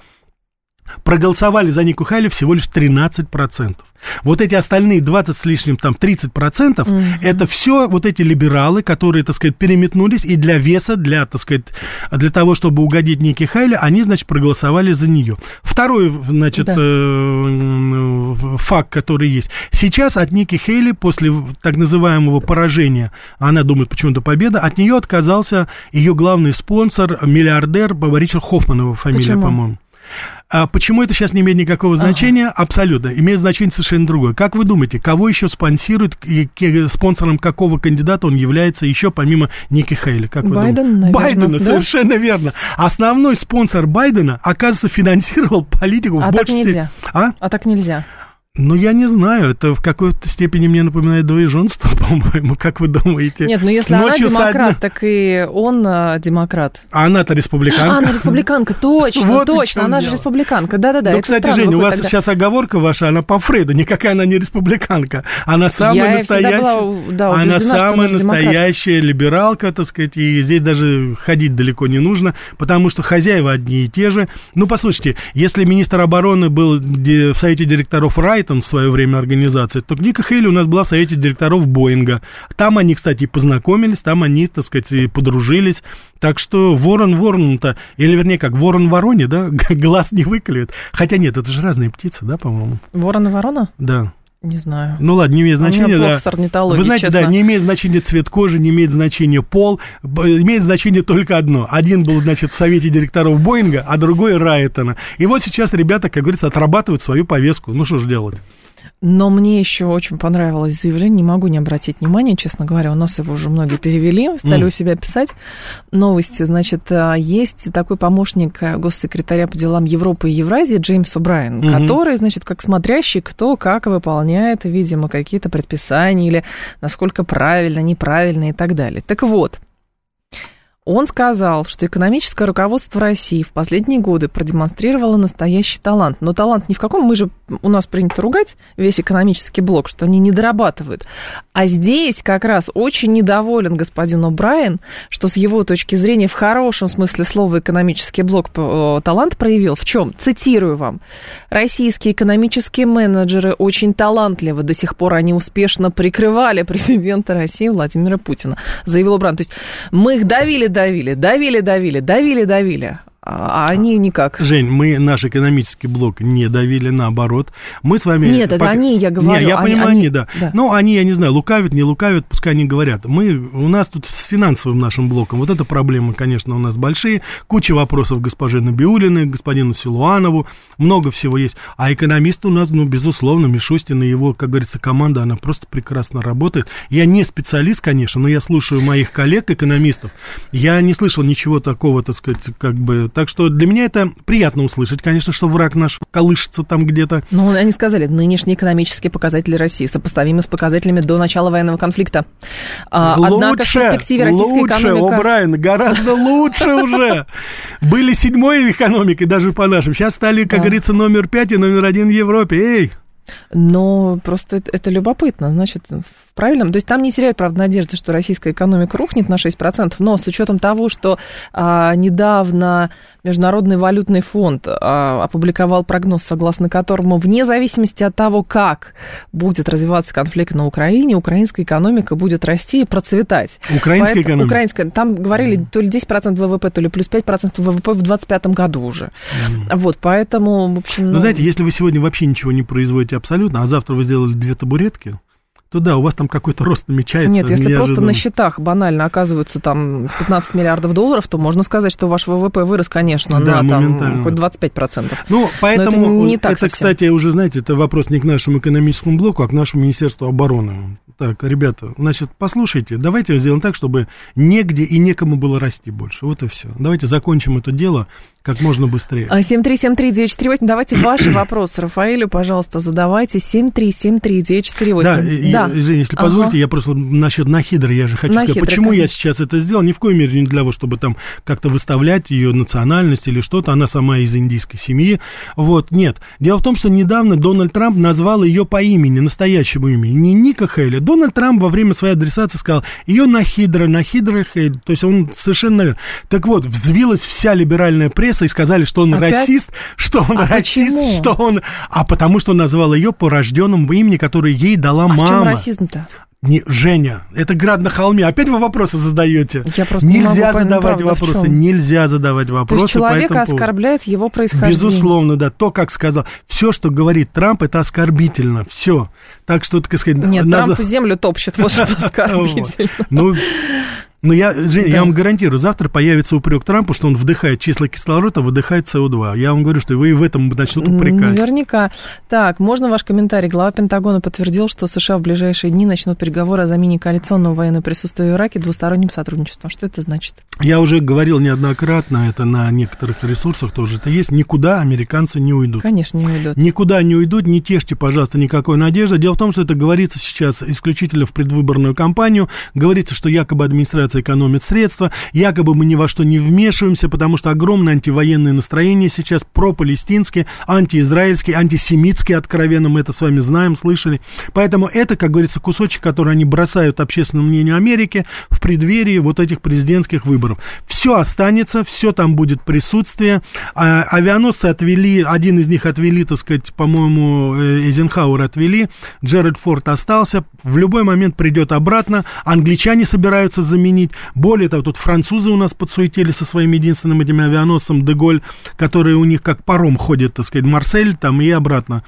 проголосовали за Нику Хайли всего лишь 13%. Вот эти остальные 20 с лишним, там, 30%, это все вот эти либералы, которые, так сказать, переметнулись, и для веса, для, так сказать, для того, чтобы угодить Ники Хайли, они, значит, проголосовали за нее. Второй, значит, Да. э, факт, который есть. Сейчас от Ники Хейли, после так называемого поражения, она думает почему-то победа, от нее отказался ее главный спонсор, миллиардер Ричард Хоффман, его фамилия, по-моему. А почему это сейчас не имеет никакого значения? Абсолютно. Имеет значение совершенно другое. Как вы думаете, кого еще спонсирует, и спонсором какого кандидата он является еще помимо Ники Хейли? Как вы Байден, думаете? наверное, Байдена, да? совершенно верно. Основной спонсор Байдена, оказывается, финансировал политику А в так большей нельзя. степени- А? А так нельзя. Ну, я не знаю, это в какой-то степени мне напоминает двоеженство, по-моему, как вы думаете? Нет, ну если Ночью она демократ, одна... так и он а, демократ. А она-то республиканка. А, она республиканка, точно, вот точно, она дело. же республиканка, да-да-да. Ну, кстати, Жень, у вас тогда. сейчас оговорка ваша, она по Фрейду, никакая она не республиканка, она самая я настоящая, была, да, она самая настоящая либералка, так сказать, и здесь даже ходить далеко не нужно, потому что хозяева одни и те же. Ну, послушайте, если министр обороны был в совете директоров Райт, Брайтон в свое время организация, то Ника Хейли у нас была в совете директоров Боинга. Там они, кстати, познакомились, там они, так сказать, и подружились. Так что ворон ворону-то, или вернее как, ворон вороне, да, глаз не выколет. Хотя нет, это же разные птицы, да, по-моему? Ворон и ворона? Да. Не знаю. Ну ладно, не имеет значения. У меня да. Вы знаете, честно. да, не имеет значения цвет кожи, не имеет значения пол, имеет значение только одно. Один был, значит, в совете директоров Боинга, а другой Райтона. И вот сейчас ребята, как говорится, отрабатывают свою повестку. Ну что ж делать? Но мне еще очень понравилось заявление, не могу не обратить внимания, честно говоря, у нас его уже многие перевели, стали mm. у себя писать новости. Значит, а, есть такой помощник э, госсекретаря по делам Европы и Евразии Джеймс О'Брайен, mm-hmm. который, значит, как смотрящий, кто как выполняет, видимо, какие-то предписания или насколько правильно, неправильно и так далее. Так вот, он сказал, что экономическое руководство России в последние годы продемонстрировало настоящий талант. Но талант ни в каком, мы же, у нас принято ругать весь экономический блок, что они не дорабатывают. А здесь как раз очень недоволен господин О'Брайен, что с его точки зрения в хорошем смысле слова экономический блок э, талант проявил. В чем? Цитирую вам. Российские экономические менеджеры очень талантливы. До сих пор они успешно прикрывали президента России Владимира Путина, заявил О'Брайен. То есть мы их давили давили, давили, давили, давили, давили а они никак. Жень, мы наш экономический блок не давили, наоборот. Мы с вами... Нет, это пока... они, я говорю. Нет, я они, понимаю, они, они да. да. Ну, они, я не знаю, лукавят, не лукавят, пускай они говорят. Мы, у нас тут с финансовым нашим блоком, вот эта проблема, конечно, у нас большие. Куча вопросов госпоже Набиулиной, господину Силуанову, много всего есть. А экономисты у нас, ну, безусловно, Мишустин и его, как говорится, команда, она просто прекрасно работает. Я не специалист, конечно, но я слушаю моих коллег-экономистов. Я не слышал ничего такого, так сказать, как бы так что для меня это приятно услышать, конечно, что враг наш колышется там где-то. Ну, они сказали, нынешние экономические показатели России сопоставимы с показателями до начала военного конфликта. А, лучше, Однако в перспективе российская лучше, экономика... Лучше, Брайан, гораздо лучше уже. Были седьмой экономикой даже по нашим. Сейчас стали, как говорится, номер пять и номер один в Европе. Эй! Но просто это, это любопытно. Значит, в правильном... То есть там не теряют, правда, надежды, что российская экономика рухнет на 6%, но с учетом того, что а, недавно Международный валютный фонд а, опубликовал прогноз, согласно которому вне зависимости от того, как будет развиваться конфликт на Украине, украинская экономика будет расти и процветать. Украинская Поэтому, экономика? Украинская. Там говорили то ли 10% ВВП, то ли плюс 5% ВВП в 2025 году уже. Mm. Вот, поэтому, в общем... Ну... Вы знаете, если вы сегодня вообще ничего не производите абсолютно, а завтра вы сделали две табуретки, то да, у вас там какой-то рост намечается. Нет, если неожиданно. просто на счетах банально оказываются там 15 миллиардов долларов, то можно сказать, что ваш ВВП вырос, конечно, да, на там хоть 25%. Ну, поэтому это, не так это кстати, уже, знаете, это вопрос не к нашему экономическому блоку, а к нашему Министерству обороны. Так, ребята, значит, послушайте, давайте сделаем так, чтобы негде и некому было расти больше. Вот и все. Давайте закончим это дело как можно быстрее. 7373948. А, Давайте ваши вопросы Рафаэлю, пожалуйста, задавайте. 7373948. Да, да. И, если ага. позволите, я просто насчет Нахидры, я же хочу Нахидры, сказать, почему конечно. я сейчас это сделал. Ни в коей мере не для того, чтобы там как-то выставлять ее национальность или что-то. Она сама из индийской семьи. Вот, нет. Дело в том, что недавно Дональд Трамп назвал ее по имени, настоящему имени. Не Ника Хейли. Дональд Трамп во время своей адресации сказал, ее Нахидра, Нахидра Хейли. То есть он совершенно... Так вот, взвилась вся либеральная пресса, пресса и сказали, что он Опять? расист, что он а расист, почему? что он... А потому что он назвал ее по рожденному имени, которое ей дала а мама. в чем расизм-то? Не, Женя, это град на холме. Опять вы вопросы задаете. Я просто нельзя не могу задавать понять, вопросы. Нельзя задавать вопросы. То есть человека оскорбляет его происхождение. Безусловно, да. То, как сказал. Все, что говорит Трамп, это оскорбительно. Все. Так что, так сказать... Нет, наз... Трамп землю топчет, вот что оскорбительно. Ну, но я, Жень, да. я вам гарантирую, завтра появится упрек Трампу, что он вдыхает числа кислорода, выдыхает СО2. Я вам говорю, что вы и в этом начнут упрекать. Наверняка. Так, можно ваш комментарий? Глава Пентагона подтвердил, что США в ближайшие дни начнут переговоры о замене коалиционного военного присутствия в Ираке двусторонним сотрудничеством. Что это значит? Я уже говорил неоднократно, это на некоторых ресурсах тоже это есть, никуда американцы не уйдут. Конечно, не уйдут. Никуда не уйдут, не тешьте, пожалуйста, никакой надежды. Дело в том, что это говорится сейчас исключительно в предвыборную кампанию. Говорится, что якобы администрация экономит средства, якобы мы ни во что не вмешиваемся, потому что огромное антивоенное настроение сейчас пропалестинские, антиизраильские, антисемитские, откровенно мы это с вами знаем, слышали. Поэтому это, как говорится, кусочек, который они бросают общественному мнению Америки в преддверии вот этих президентских выборов выборов. Все останется, все там будет присутствие. А, авианосцы отвели, один из них отвели, так сказать, по-моему, э, Эйзенхауэр отвели, Джеральд Форд остался, в любой момент придет обратно, англичане собираются заменить. Более того, тут французы у нас подсуетили со своим единственным этим авианосцем Деголь, который у них как паром ходит, так сказать, Марсель там и обратно,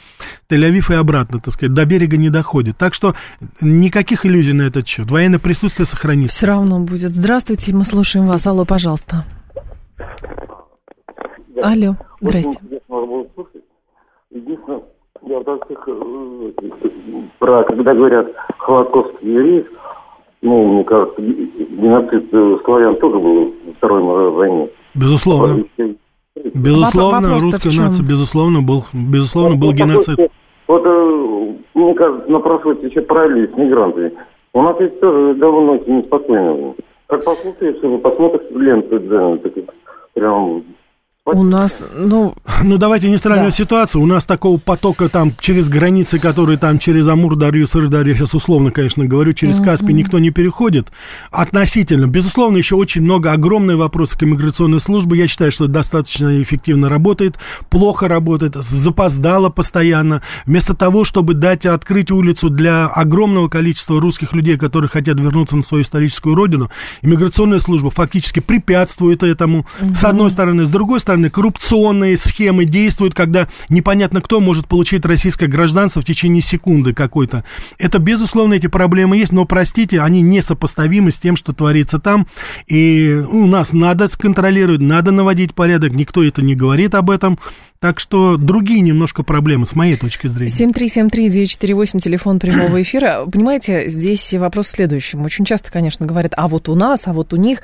Тель-Авив и обратно, так сказать, до берега не доходит. Так что никаких иллюзий на этот счет. Военное присутствие сохранится. Все равно будет. Здравствуйте, мы слушаем вас. Алло, пожалуйста. Да. Алло, здрасте. Единственное, я так э, про, когда говорят Холокост евреев, ну, мне кажется, геноцид э, славян тоже был во Второй мировой войне. Безусловно. Безусловно, Вопрос русская нация, безусловно, был, безусловно, был геноцид. Вот, э, мне кажется, напрашивается еще параллель с мигрантами. У нас ведь тоже довольно очень неспокойно. Как послушаешь, посмотришь ленту, да, так прям у нас, ну... Ну, давайте не сравнивать да. ситуацию. У нас такого потока там через границы, которые там через Амур, Дарью, Сырдарь, я сейчас условно, конечно, говорю, через mm-hmm. Каспий никто не переходит. Относительно. Безусловно, еще очень много, огромные вопросы к иммиграционной службе. Я считаю, что достаточно эффективно работает, плохо работает, запоздало постоянно. Вместо того, чтобы дать открыть улицу для огромного количества русских людей, которые хотят вернуться на свою историческую родину, иммиграционная служба фактически препятствует этому. Mm-hmm. С одной стороны. С другой стороны, стороны, коррупционные схемы действуют, когда непонятно кто может получить российское гражданство в течение секунды какой-то. Это, безусловно, эти проблемы есть, но, простите, они несопоставимы с тем, что творится там. И у нас надо сконтролировать, надо наводить порядок, никто это не говорит об этом. Так что другие немножко проблемы, с моей точки зрения. 7373948, телефон прямого эфира. Понимаете, здесь вопрос в следующем. Очень часто, конечно, говорят, а вот у нас, а вот у них.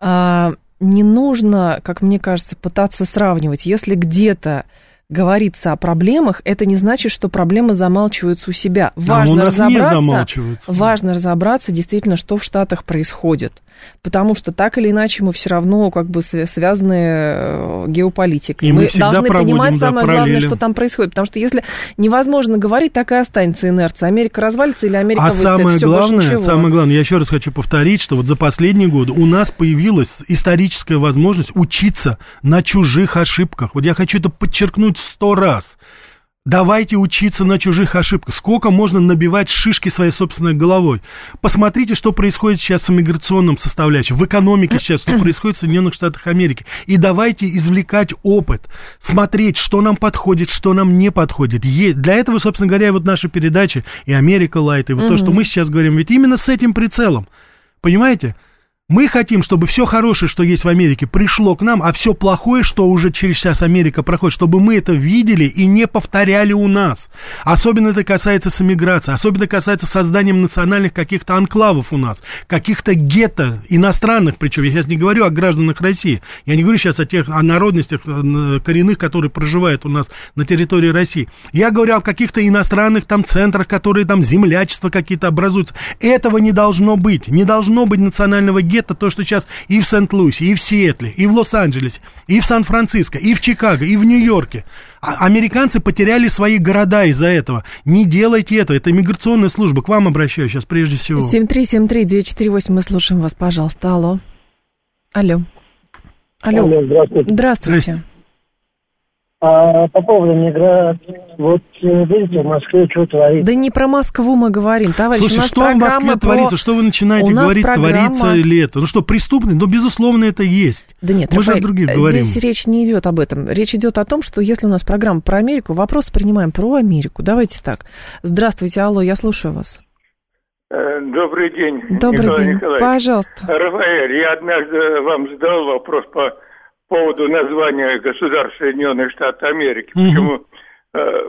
А, не нужно, как мне кажется, пытаться сравнивать. Если где-то говорится о проблемах, это не значит, что проблемы замалчиваются у себя. Важно, а у нас разобраться, не замалчиваются. важно разобраться действительно, что в Штатах происходит потому что так или иначе мы все равно как бы связаны э, геополитикой. И мы, мы должны проводим, понимать да, самое параллели. главное, что там происходит, потому что если невозможно говорить, так и останется инерция. Америка развалится или Америка а выстоит. самое Всё, главное, самое главное, я еще раз хочу повторить, что вот за последние годы у нас появилась историческая возможность учиться на чужих ошибках. Вот я хочу это подчеркнуть сто раз. Давайте учиться на чужих ошибках. Сколько можно набивать шишки своей собственной головой? Посмотрите, что происходит сейчас с миграционным составляющим, в экономике сейчас, что происходит в Соединенных Штатах Америки. И давайте извлекать опыт, смотреть, что нам подходит, что нам не подходит. Есть. Для этого, собственно говоря, вот наши передачи и Америка Лайт, и вот то, что мы сейчас говорим, ведь именно с этим прицелом. Понимаете? Мы хотим, чтобы все хорошее, что есть в Америке, пришло к нам, а все плохое, что уже через час Америка проходит, чтобы мы это видели и не повторяли у нас. Особенно это касается с эмиграцией, особенно касается созданием национальных каких-то анклавов у нас, каких-то гетто иностранных, причем я сейчас не говорю о гражданах России, я не говорю сейчас о тех о народностях э, коренных, которые проживают у нас на территории России. Я говорю о каких-то иностранных там центрах, которые там землячества какие-то образуются. Этого не должно быть. Не должно быть национального гетто это то, что сейчас и в Сент-Луисе, и в Сиэтле, и в Лос-Анджелесе, и в Сан-Франциско, и в Чикаго, и в Нью-Йорке. А американцы потеряли свои города из-за этого. Не делайте это. Это миграционная служба. К вам обращаюсь сейчас прежде всего. 7373948, мы слушаем вас, пожалуйста. Алло. Алло. Алло. Алло здравствуйте. Здравствуйте. А по поводу миграции, вот э, видите, в Москве что творится? Да не про Москву мы говорим, товарищ. Слушай, у нас что в Москве про... творится? Что вы начинаете говорить, программа... творится ли это? Ну что, преступный? Ну, безусловно, это есть. Да нет, мы Рафаэль, же о других говорим. здесь речь не идет об этом. Речь идет о том, что если у нас программа про Америку, вопрос принимаем про Америку. Давайте так. Здравствуйте, алло, я слушаю вас. Э, добрый день. Добрый Николай день. Николаевич. Пожалуйста. Рафаэль, я однажды вам задал вопрос по поводу названия государств Соединенных Штатов Америки. Почему э,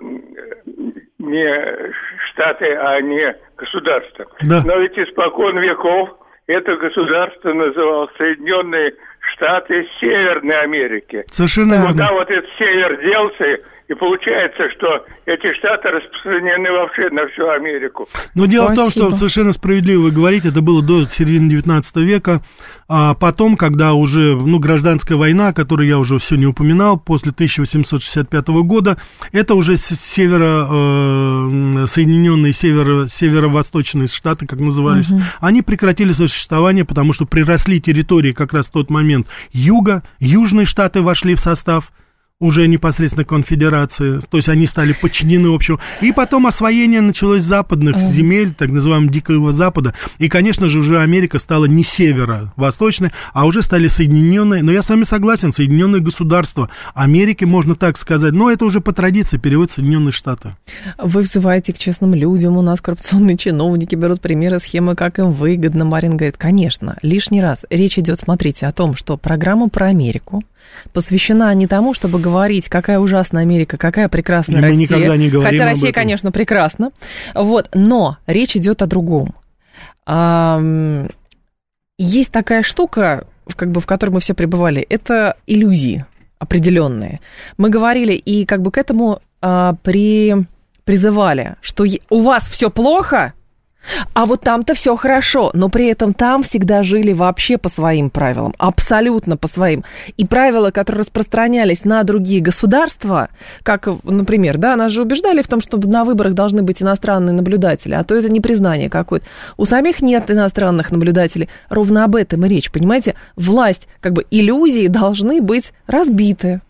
не штаты, а не государства. Да. Но ведь испокон веков это государство называлось Соединенные Штаты Северной Америки. Совершенно верно. Куда вот этот север делся, и получается, что эти штаты распространены вообще на всю Америку. Но дело Спасибо. в том, что совершенно справедливо вы говорите, это было до середины 19 века, а потом, когда уже, ну, гражданская война, которую я уже все не упоминал, после 1865 года, это уже северо, э, Соединенные северо, северо-восточные штаты, как назывались, угу. они прекратили свое существование, потому что приросли территории как раз в тот момент юга, южные штаты вошли в состав, уже непосредственно конфедерации, то есть они стали подчинены общему. И потом освоение началось западных земель, так называемого Дикого Запада. И, конечно же, уже Америка стала не северо-восточной, а уже стали Соединенные, но я с вами согласен, Соединенные государства Америки, можно так сказать, но это уже по традиции перевод Соединенные Штаты. Вы взываете к честным людям, у нас коррупционные чиновники берут примеры схемы, как им выгодно. Марин говорит, конечно, лишний раз речь идет, смотрите, о том, что программа про Америку, посвящена не тому, чтобы говорить, какая ужасная Америка, какая прекрасная И Россия. Мы никогда не говорим Хотя Россия, конечно, прекрасна. Вот, но речь идет о другом. Есть такая штука, как бы, в которой мы все пребывали, это иллюзии определенные. Мы говорили и как бы к этому а, при, призывали, что у вас все плохо, а вот там-то все хорошо, но при этом там всегда жили вообще по своим правилам, абсолютно по своим. И правила, которые распространялись на другие государства, как, например, да, нас же убеждали в том, что на выборах должны быть иностранные наблюдатели, а то это не признание какое-то. У самих нет иностранных наблюдателей. Ровно об этом и речь, понимаете? Власть, как бы иллюзии должны быть разбиты.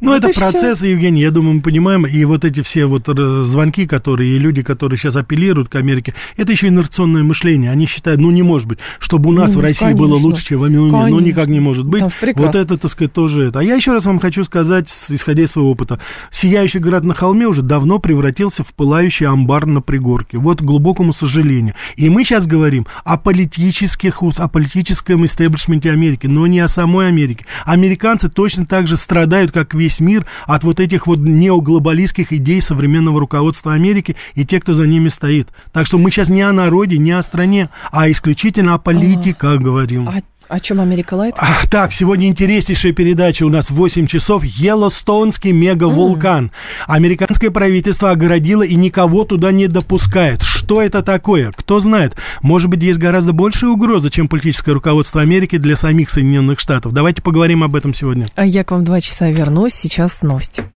Ну, вот это процесс, все. Евгений, я думаю, мы понимаем, и вот эти все вот звонки, которые, и люди, которые сейчас апеллируют к Америке, это еще инерционное мышление. Они считают, ну, не может быть, чтобы у нас ну, в России конечно. было лучше, чем в Америке. Ну, никак не может быть. Вот это, так сказать, тоже это. А я еще раз вам хочу сказать, исходя из своего опыта, сияющий город на холме уже давно превратился в пылающий амбар на пригорке. Вот к глубокому сожалению. И мы сейчас говорим о политических, о политическом истеблишменте Америки, но не о самой Америке. Американцы точно так же страдают, как как весь мир, от вот этих вот неоглобалистских идей современного руководства Америки и те, кто за ними стоит. Так что мы сейчас не о народе, не о стране, а исключительно о политиках говорим. А о чем Америка Лайт? А, так, сегодня интереснейшая передача у нас в 8 часов. Йеллоустонский мегавулкан. Mm. Американское правительство огородило и никого туда не допускает. Что это такое? Кто знает? Может быть, есть гораздо большая угроза, чем политическое руководство Америки для самих Соединенных Штатов. Давайте поговорим об этом сегодня. А я к вам два часа вернусь. Сейчас новости.